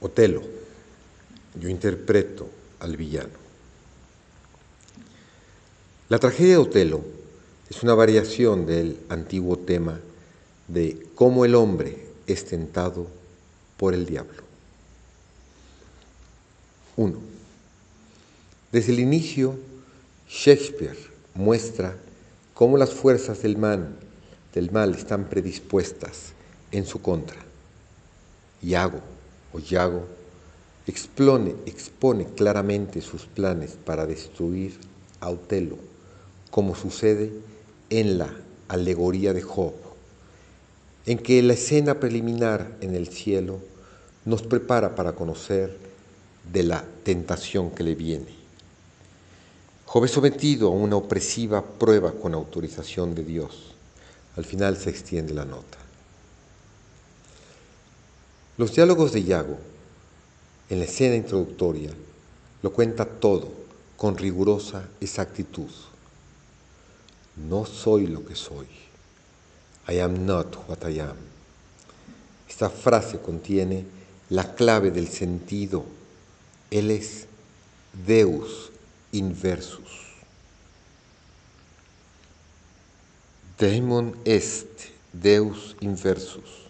Otelo. Yo interpreto al villano. La tragedia de Otelo es una variación del antiguo tema de cómo el hombre es tentado por el diablo. 1. Desde el inicio, Shakespeare muestra cómo las fuerzas del mal, del mal están predispuestas en su contra. Iago o Yago expone claramente sus planes para destruir a Otelo, como sucede en la alegoría de Job, en que la escena preliminar en el cielo nos prepara para conocer de la tentación que le viene. Job sometido a una opresiva prueba con autorización de Dios. Al final se extiende la nota. Los diálogos de Iago, en la escena introductoria, lo cuenta todo con rigurosa exactitud. No soy lo que soy. I am not what I am. Esta frase contiene la clave del sentido. Él es Deus inversus. Daemon est Deus inversus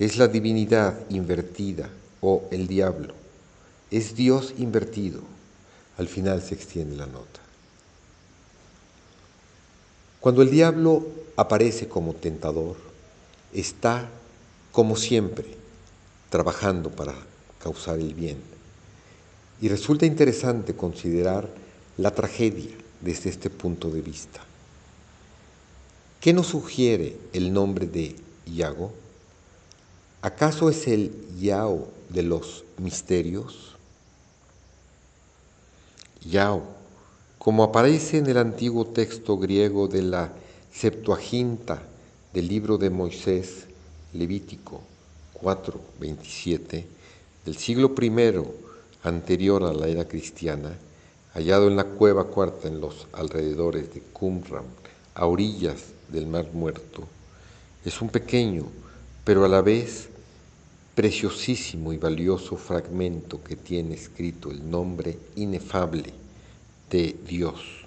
es la divinidad invertida o el diablo. Es Dios invertido. Al final se extiende la nota. Cuando el diablo aparece como tentador, está, como siempre, trabajando para causar el bien. Y resulta interesante considerar la tragedia desde este punto de vista. ¿Qué nos sugiere el nombre de Iago? ¿Acaso es el Yao de los misterios? Yao, como aparece en el antiguo texto griego de la Septuaginta del libro de Moisés, Levítico 4:27, del siglo I anterior a la era cristiana, hallado en la cueva cuarta en los alrededores de Qumran, a orillas del Mar Muerto, es un pequeño, pero a la vez preciosísimo y valioso fragmento que tiene escrito el nombre inefable de Dios,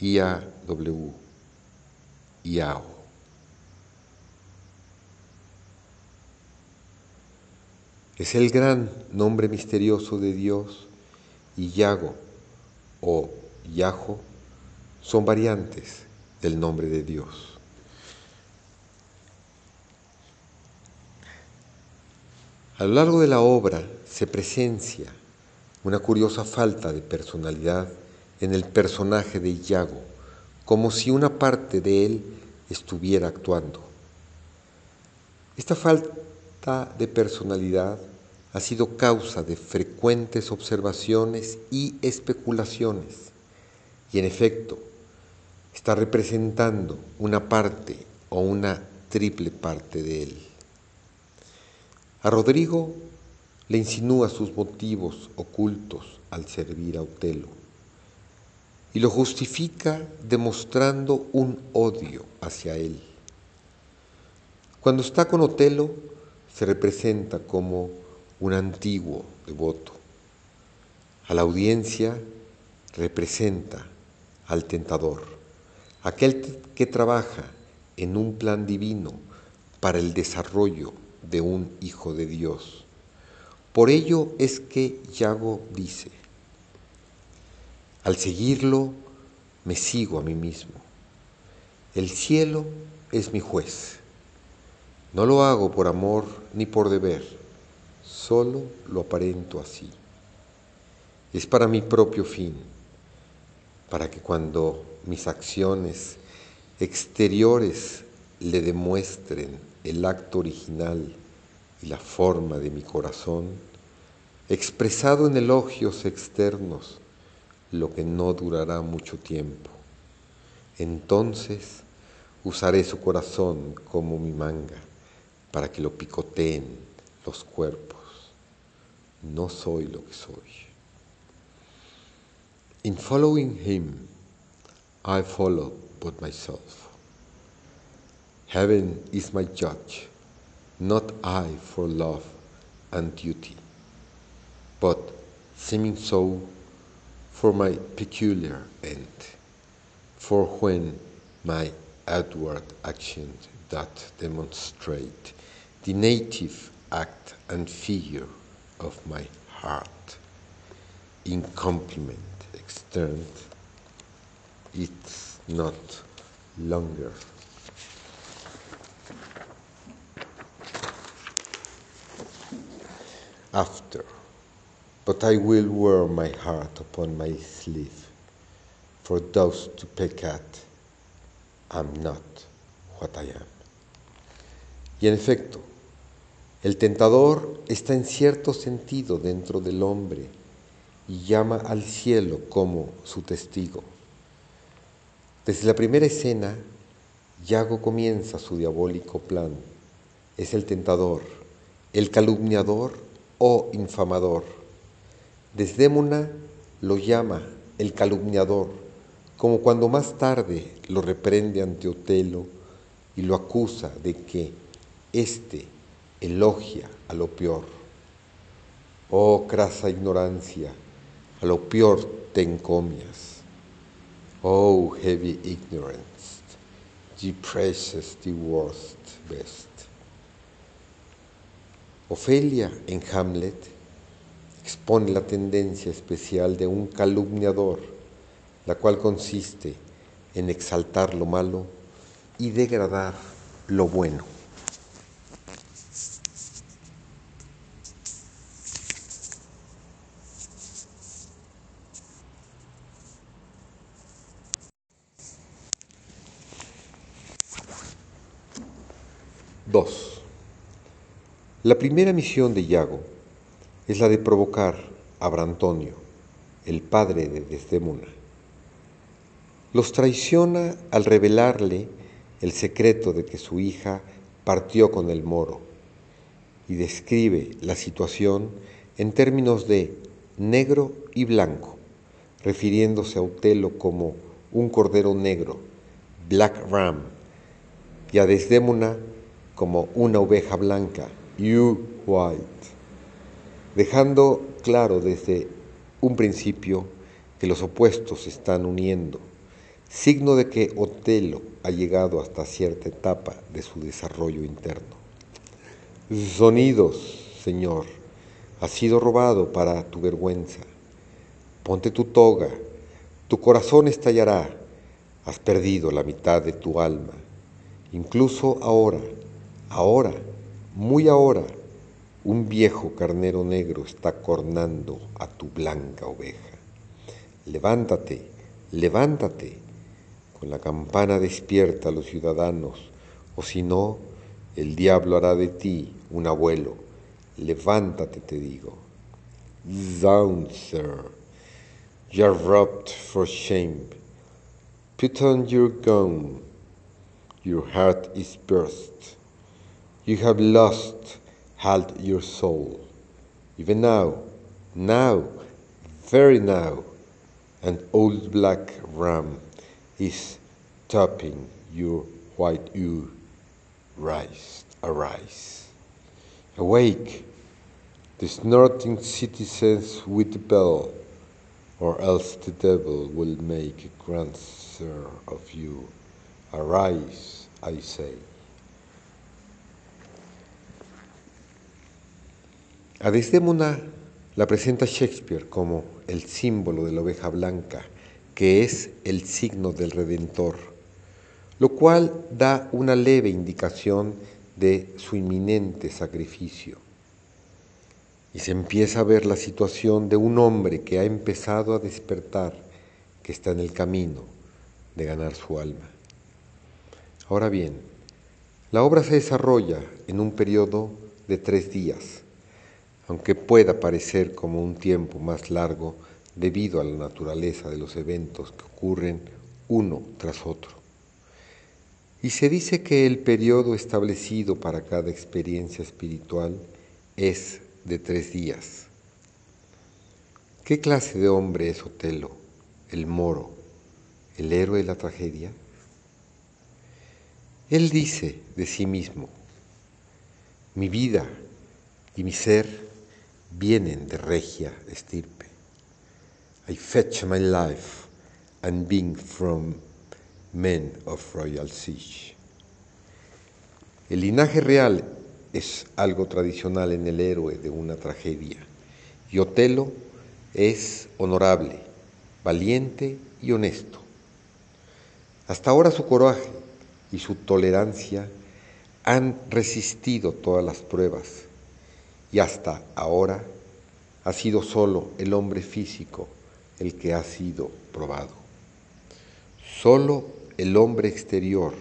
IAW, IAO. Es el gran nombre misterioso de Dios y Yago o Yajo son variantes del nombre de Dios. A lo largo de la obra se presencia una curiosa falta de personalidad en el personaje de Iago, como si una parte de él estuviera actuando. Esta falta de personalidad ha sido causa de frecuentes observaciones y especulaciones, y en efecto está representando una parte o una triple parte de él. A Rodrigo le insinúa sus motivos ocultos al servir a Otelo y lo justifica demostrando un odio hacia él. Cuando está con Otelo se representa como un antiguo devoto. A la audiencia representa al tentador, aquel que trabaja en un plan divino para el desarrollo de un hijo de Dios. Por ello es que Yago dice, al seguirlo me sigo a mí mismo. El cielo es mi juez. No lo hago por amor ni por deber, solo lo aparento así. Es para mi propio fin, para que cuando mis acciones exteriores le demuestren el acto original y la forma de mi corazón, expresado en elogios externos, lo que no durará mucho tiempo. Entonces usaré su corazón como mi manga para que lo picoteen los cuerpos. No soy lo que soy. In following him, I follow but myself. Heaven is my judge, not I for love and duty, but seeming so for my peculiar end, for when my outward actions that demonstrate the native act and figure of my heart. In complement externed, it's not longer. After, but I will wear my heart upon my sleeve, for those to peck at, I'm not what I am. Y en efecto, el tentador está en cierto sentido dentro del hombre y llama al cielo como su testigo. Desde la primera escena, Yago comienza su diabólico plan. Es el tentador, el calumniador o infamador. Desdémona lo llama el calumniador, como cuando más tarde lo reprende ante Otelo y lo acusa de que éste elogia a lo peor. Oh crasa ignorancia, a lo peor te encomias. Oh heavy ignorance, ye precious the worst best. Ofelia en Hamlet expone la tendencia especial de un calumniador, la cual consiste en exaltar lo malo y degradar lo bueno. Dos. La primera misión de Iago es la de provocar a Brantonio, el padre de Desdémona. Los traiciona al revelarle el secreto de que su hija partió con el moro y describe la situación en términos de negro y blanco, refiriéndose a Utelo como un cordero negro, black ram, y a Desdémona como una oveja blanca, you white, dejando claro desde un principio que los opuestos se están uniendo, signo de que Otelo ha llegado hasta cierta etapa de su desarrollo interno. Sonidos, Señor, ha sido robado para tu vergüenza. Ponte tu toga, tu corazón estallará, has perdido la mitad de tu alma. Incluso ahora, ahora, muy ahora, un viejo carnero negro está cornando a tu blanca oveja. Levántate, levántate. Con la campana despierta a los ciudadanos, o si no, el diablo hará de ti un abuelo. Levántate, te digo. Down, sir. You're robbed for shame. Put on your gown. Your heart is burst. You have lost halt your soul. Even now, now, very now, an old black ram is topping your white ewe. Rise, arise. Awake, the snorting citizens with the bell, or else the devil will make a grand sir of you. Arise, I say. A Desdémona la presenta Shakespeare como el símbolo de la oveja blanca, que es el signo del Redentor, lo cual da una leve indicación de su inminente sacrificio. Y se empieza a ver la situación de un hombre que ha empezado a despertar, que está en el camino de ganar su alma. Ahora bien, la obra se desarrolla en un periodo de tres días aunque pueda parecer como un tiempo más largo debido a la naturaleza de los eventos que ocurren uno tras otro. Y se dice que el periodo establecido para cada experiencia espiritual es de tres días. ¿Qué clase de hombre es Otelo, el moro, el héroe de la tragedia? Él dice de sí mismo, mi vida y mi ser vienen de regia estirpe. I fetch my life and being from men of royal siege. El linaje real es algo tradicional en el héroe de una tragedia y Otelo es honorable, valiente y honesto. Hasta ahora su coraje y su tolerancia han resistido todas las pruebas y hasta ahora ha sido solo el hombre físico el que ha sido probado. Solo el hombre exterior,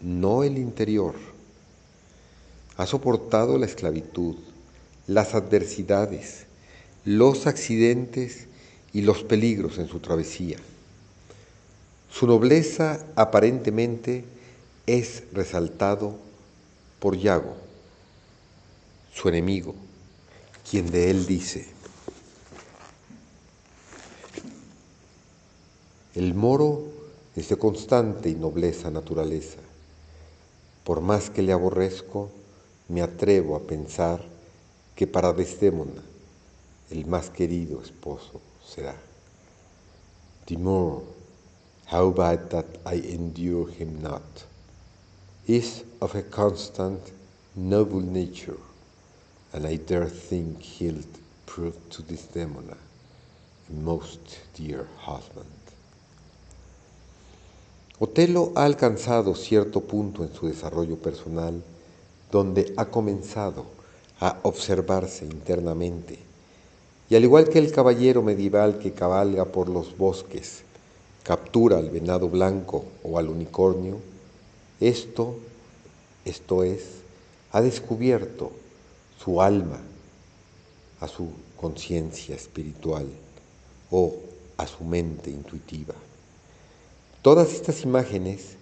no el interior, ha soportado la esclavitud, las adversidades, los accidentes y los peligros en su travesía. Su nobleza aparentemente es resaltado por Yago, su enemigo, quien de él dice, el moro es de constante y nobleza naturaleza, por más que le aborrezco, me atrevo a pensar que para Desdémona el más querido esposo será. Timur, how bad that I endure him not, is of a constant, noble nature, and I dare think he'll prove to Desdemona a most dear husband. Otelo ha alcanzado cierto punto en su desarrollo personal donde ha comenzado a observarse internamente y al igual que el caballero medieval que cabalga por los bosques, captura al venado blanco o al unicornio, esto, esto es, ha descubierto su alma a su conciencia espiritual o a su mente intuitiva. Todas estas imágenes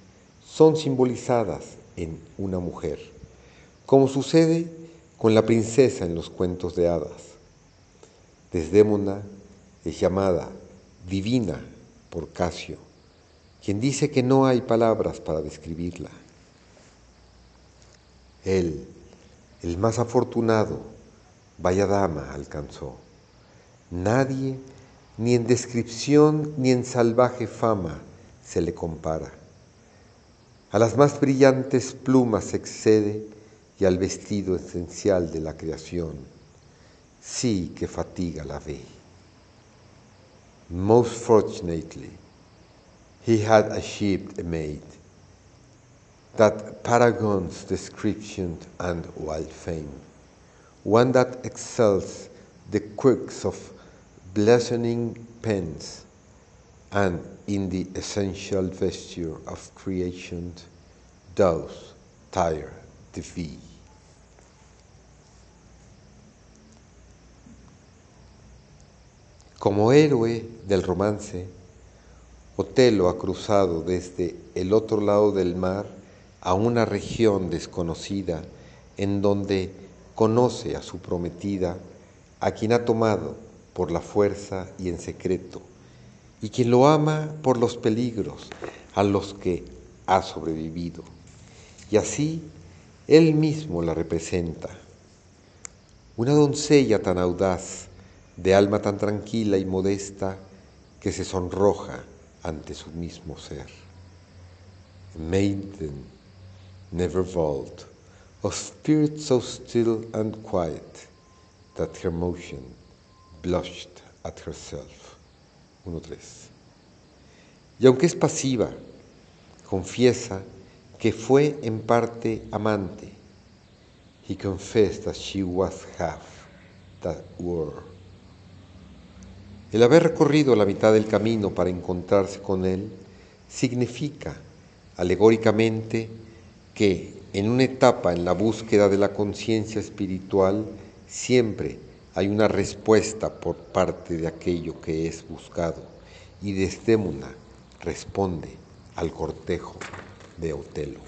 son simbolizadas en una mujer, como sucede con la princesa en los cuentos de hadas. Desdémona es llamada divina por Casio, quien dice que no hay palabras para describirla. Él, el más afortunado, vaya dama alcanzó. Nadie, ni en descripción ni en salvaje fama, se le compara. A las más brillantes plumas excede y al vestido esencial de la creación sí que fatiga la ve. Most fortunately, he had achieved a maid that paragons description and wild fame, one that excels the quirks of blazing pens, and in the essential vesture of creation does tire the thee. Como héroe del romance, Otelo ha cruzado desde el otro lado del mar a una región desconocida en donde conoce a su prometida, a quien ha tomado por la fuerza y en secreto, y quien lo ama por los peligros a los que ha sobrevivido. Y así él mismo la representa. Una doncella tan audaz, de alma tan tranquila y modesta que se sonroja ante su mismo ser. Maiden, never vault, of spirit so still and quiet that her motion blushed at herself. 1.3. Y aunque es pasiva, confiesa que fue en parte amante. He confessed that she was half that were. El haber recorrido la mitad del camino para encontrarse con Él significa, alegóricamente, que en una etapa en la búsqueda de la conciencia espiritual siempre hay una respuesta por parte de aquello que es buscado y Desdémona responde al cortejo de Otelo.